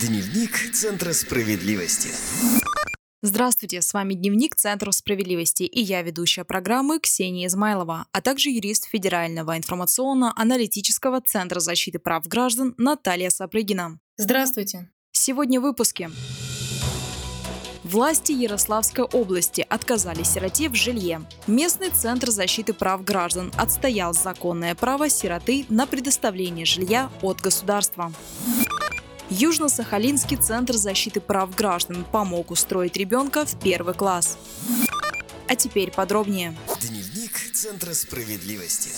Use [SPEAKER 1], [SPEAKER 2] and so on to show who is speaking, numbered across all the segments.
[SPEAKER 1] Дневник Центра справедливости.
[SPEAKER 2] Здравствуйте, с вами Дневник Центра справедливости и я ведущая программы Ксения Измайлова, а также юрист Федерального информационно-аналитического Центра защиты прав граждан Наталья Сапрыгина.
[SPEAKER 3] Здравствуйте.
[SPEAKER 2] Сегодня в выпуске. Власти Ярославской области отказали сироте в жилье. Местный центр защиты прав граждан отстоял законное право сироты на предоставление жилья от государства. Южно-Сахалинский центр защиты прав граждан помог устроить ребенка в первый класс. А теперь подробнее.
[SPEAKER 1] Дневник Центра справедливости.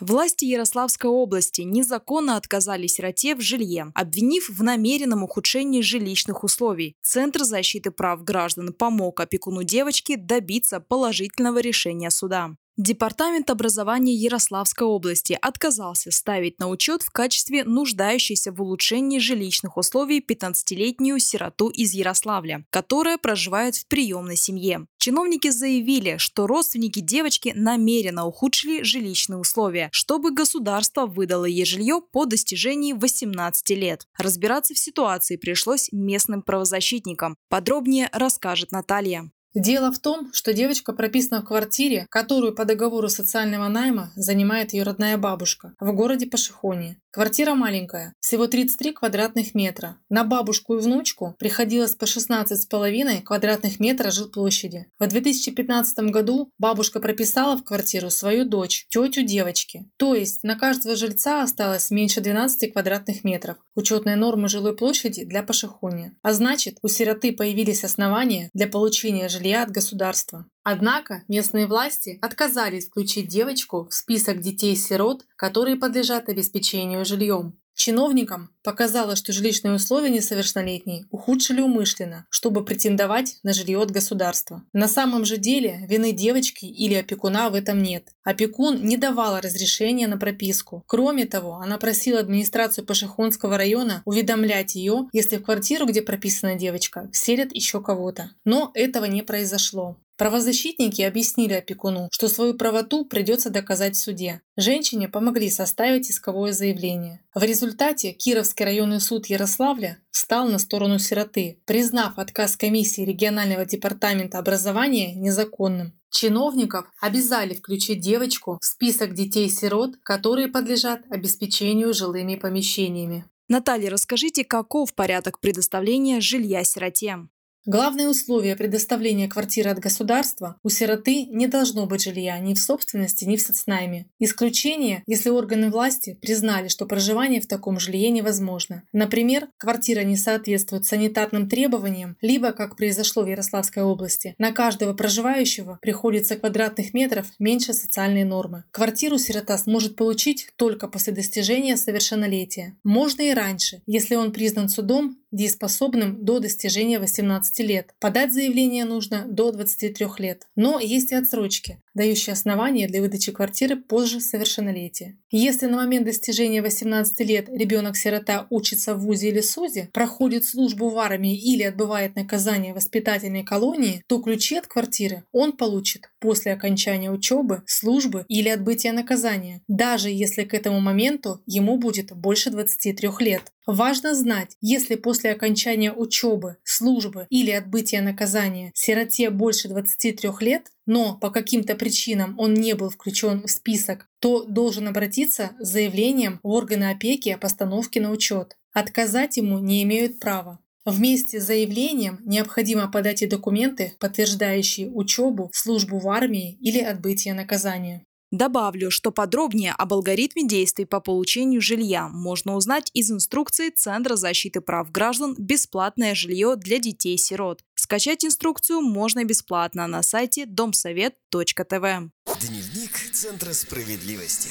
[SPEAKER 2] Власти Ярославской области незаконно отказали сироте в жилье, обвинив в намеренном ухудшении жилищных условий. Центр защиты прав граждан помог опекуну девочки добиться положительного решения суда. Департамент образования Ярославской области отказался ставить на учет в качестве нуждающейся в улучшении жилищных условий 15-летнюю сироту из Ярославля, которая проживает в приемной семье. Чиновники заявили, что родственники девочки намеренно ухудшили жилищные условия, чтобы государство выдало ей жилье по достижении 18 лет. Разбираться в ситуации пришлось местным правозащитникам. Подробнее расскажет Наталья.
[SPEAKER 3] Дело в том, что девочка прописана в квартире, которую по договору социального найма занимает ее родная бабушка в городе Пашихоне. Квартира маленькая, всего 33 квадратных метра. На бабушку и внучку приходилось по 16,5 квадратных метра жилплощади. В 2015 году бабушка прописала в квартиру свою дочь, тетю девочки. То есть на каждого жильца осталось меньше 12 квадратных метров. Учетная норма жилой площади для Пашихони. А значит, у сироты появились основания для получения жилья от государства. Однако местные власти отказались включить девочку в список детей-сирот, которые подлежат обеспечению жильем. Чиновникам показалось, что жилищные условия несовершеннолетней ухудшили умышленно, чтобы претендовать на жилье от государства. На самом же деле вины девочки или опекуна в этом нет. Опекун не давала разрешения на прописку. Кроме того, она просила администрацию Пашихонского района уведомлять ее, если в квартиру, где прописана девочка, вселят еще кого-то. Но этого не произошло. Правозащитники объяснили опекуну, что свою правоту придется доказать в суде. Женщине помогли составить исковое заявление. В результате Кировский районный суд Ярославля встал на сторону сироты, признав отказ комиссии регионального департамента образования незаконным. Чиновников обязали включить девочку в список детей-сирот, которые подлежат обеспечению жилыми помещениями.
[SPEAKER 2] Наталья, расскажите, каков порядок предоставления жилья сироте?
[SPEAKER 3] Главное условие предоставления квартиры от государства – у сироты не должно быть жилья ни в собственности, ни в соцнайме. Исключение, если органы власти признали, что проживание в таком жилье невозможно. Например, квартира не соответствует санитарным требованиям, либо, как произошло в Ярославской области, на каждого проживающего приходится квадратных метров меньше социальной нормы. Квартиру сирота сможет получить только после достижения совершеннолетия. Можно и раньше, если он признан судом дееспособным до достижения 18 лет. Подать заявление нужно до 23 лет. Но есть и отсрочки дающие основания для выдачи квартиры позже совершеннолетия. Если на момент достижения 18 лет ребенок-сирота учится в ВУЗе или СУЗе, проходит службу в армии или отбывает наказание в воспитательной колонии, то ключи от квартиры он получит после окончания учебы, службы или отбытия наказания, даже если к этому моменту ему будет больше 23 лет. Важно знать, если после окончания учебы, службы или отбытия наказания сироте больше 23 лет, но по каким-то причинам он не был включен в список, то должен обратиться с заявлением в органы опеки о постановке на учет. Отказать ему не имеют права. Вместе с заявлением необходимо подать и документы, подтверждающие учебу, службу в армии или отбытие наказания.
[SPEAKER 2] Добавлю, что подробнее об алгоритме действий по получению жилья можно узнать из инструкции Центра защиты прав граждан «Бесплатное жилье для детей-сирот». Скачать инструкцию можно бесплатно на сайте домсовет.тв.
[SPEAKER 1] Дневник Центра справедливости.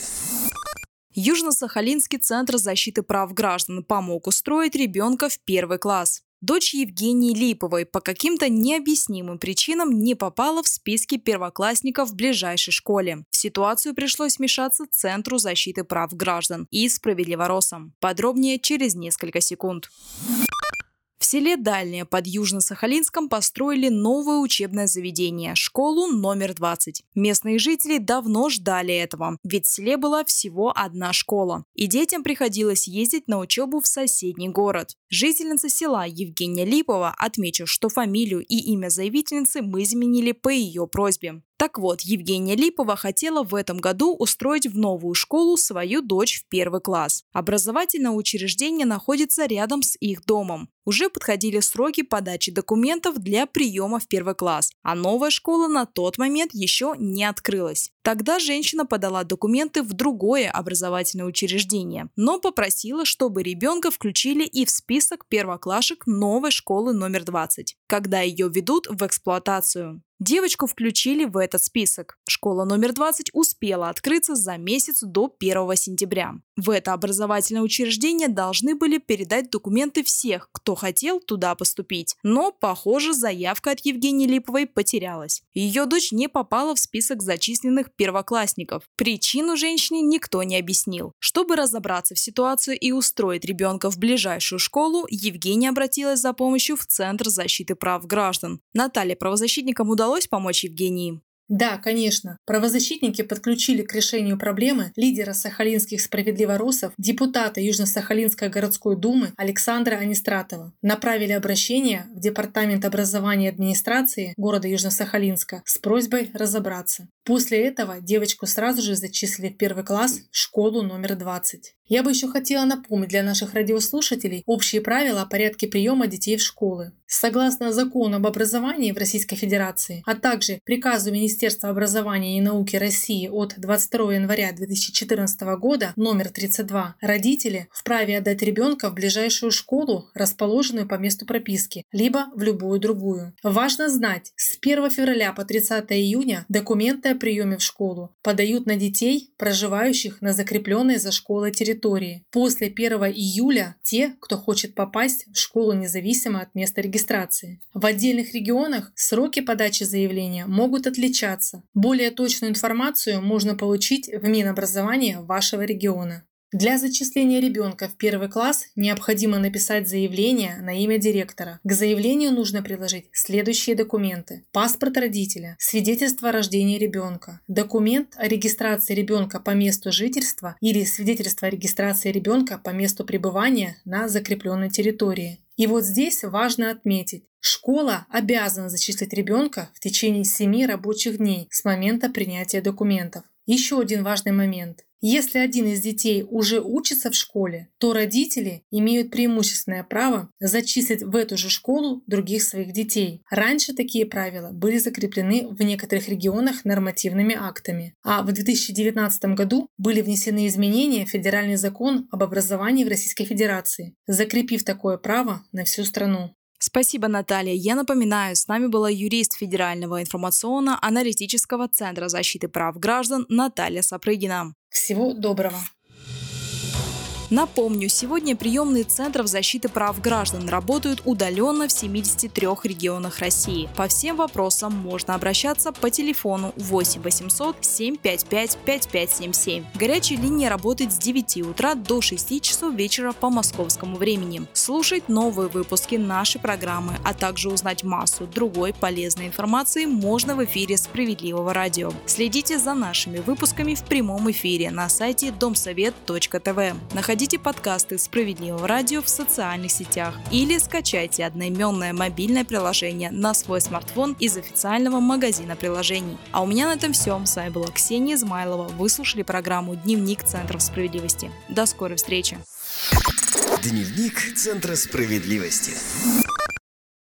[SPEAKER 2] Южно-Сахалинский центр защиты прав граждан помог устроить ребенка в первый класс. Дочь Евгении Липовой по каким-то необъяснимым причинам не попала в списки первоклассников в ближайшей школе. В ситуацию пришлось вмешаться Центру защиты прав граждан и Справедливоросам. Подробнее через несколько секунд. Селе Дальнее под Южно-Сахалинском построили новое учебное заведение – школу номер 20. Местные жители давно ждали этого, ведь в селе была всего одна школа, и детям приходилось ездить на учебу в соседний город. Жительница села Евгения Липова отмечу, что фамилию и имя заявительницы мы изменили по ее просьбе. Так вот, Евгения Липова хотела в этом году устроить в новую школу свою дочь в первый класс. Образовательное учреждение находится рядом с их домом. Уже подходили сроки подачи документов для приема в первый класс, а новая школа на тот момент еще не открылась. Тогда женщина подала документы в другое образовательное учреждение, но попросила, чтобы ребенка включили и в список первоклашек новой школы номер 20, когда ее ведут в эксплуатацию. Девочку включили в этот список. Школа номер 20 успела открыться за месяц до 1 сентября. В это образовательное учреждение должны были передать документы всех, кто хотел туда поступить. Но, похоже, заявка от Евгении Липовой потерялась. Ее дочь не попала в список зачисленных первоклассников. Причину женщине никто не объяснил. Чтобы разобраться в ситуации и устроить ребенка в ближайшую школу, Евгения обратилась за помощью в Центр защиты прав граждан. Наталья правозащитникам удалось помочь Евгении?
[SPEAKER 3] Да, конечно. Правозащитники подключили к решению проблемы лидера сахалинских справедливоросов, депутата Южно-Сахалинской городской думы Александра Анистратова. Направили обращение в Департамент образования и администрации города Южно-Сахалинска с просьбой разобраться. После этого девочку сразу же зачислили в первый класс в школу номер 20. Я бы еще хотела напомнить для наших радиослушателей общие правила о порядке приема детей в школы. Согласно закону об образовании в Российской Федерации, а также приказу Министерства образования и науки России от 22 января 2014 года номер 32, родители вправе отдать ребенка в ближайшую школу, расположенную по месту прописки, либо в любую другую. Важно знать, с 1 февраля по 30 июня документы о приеме в школу подают на детей, проживающих на закрепленной за школой территории. После 1 июля те, кто хочет попасть в школу независимо от места регистрации. В отдельных регионах сроки подачи заявления могут отличаться. Более точную информацию можно получить в Минобразования вашего региона. Для зачисления ребенка в первый класс необходимо написать заявление на имя директора. К заявлению нужно приложить следующие документы. Паспорт родителя, свидетельство о рождении ребенка, документ о регистрации ребенка по месту жительства или свидетельство о регистрации ребенка по месту пребывания на закрепленной территории. И вот здесь важно отметить, школа обязана зачислить ребенка в течение 7 рабочих дней с момента принятия документов. Еще один важный момент. Если один из детей уже учится в школе, то родители имеют преимущественное право зачислить в эту же школу других своих детей. Раньше такие правила были закреплены в некоторых регионах нормативными актами, а в 2019 году были внесены изменения в федеральный закон об образовании в Российской Федерации, закрепив такое право на всю страну.
[SPEAKER 2] Спасибо, Наталья. Я напоминаю, с нами была юрист Федерального информационно-аналитического центра защиты прав граждан Наталья Сапрыгина.
[SPEAKER 3] Всего доброго!
[SPEAKER 2] Напомню, сегодня приемные центров защиты прав граждан работают удаленно в 73 регионах России. По всем вопросам можно обращаться по телефону 8 800 755 5577. Горячая линия работает с 9 утра до 6 часов вечера по московскому времени. Слушать новые выпуски нашей программы, а также узнать массу другой полезной информации можно в эфире Справедливого радио. Следите за нашими выпусками в прямом эфире на сайте домсовет.тв. Находите подкасты «Справедливого радио» в социальных сетях или скачайте одноименное мобильное приложение на свой смартфон из официального магазина приложений. А у меня на этом все. С вами была Ксения Измайлова. Вы слушали программу «Дневник Центров справедливости». До скорой встречи.
[SPEAKER 1] Дневник Центра справедливости.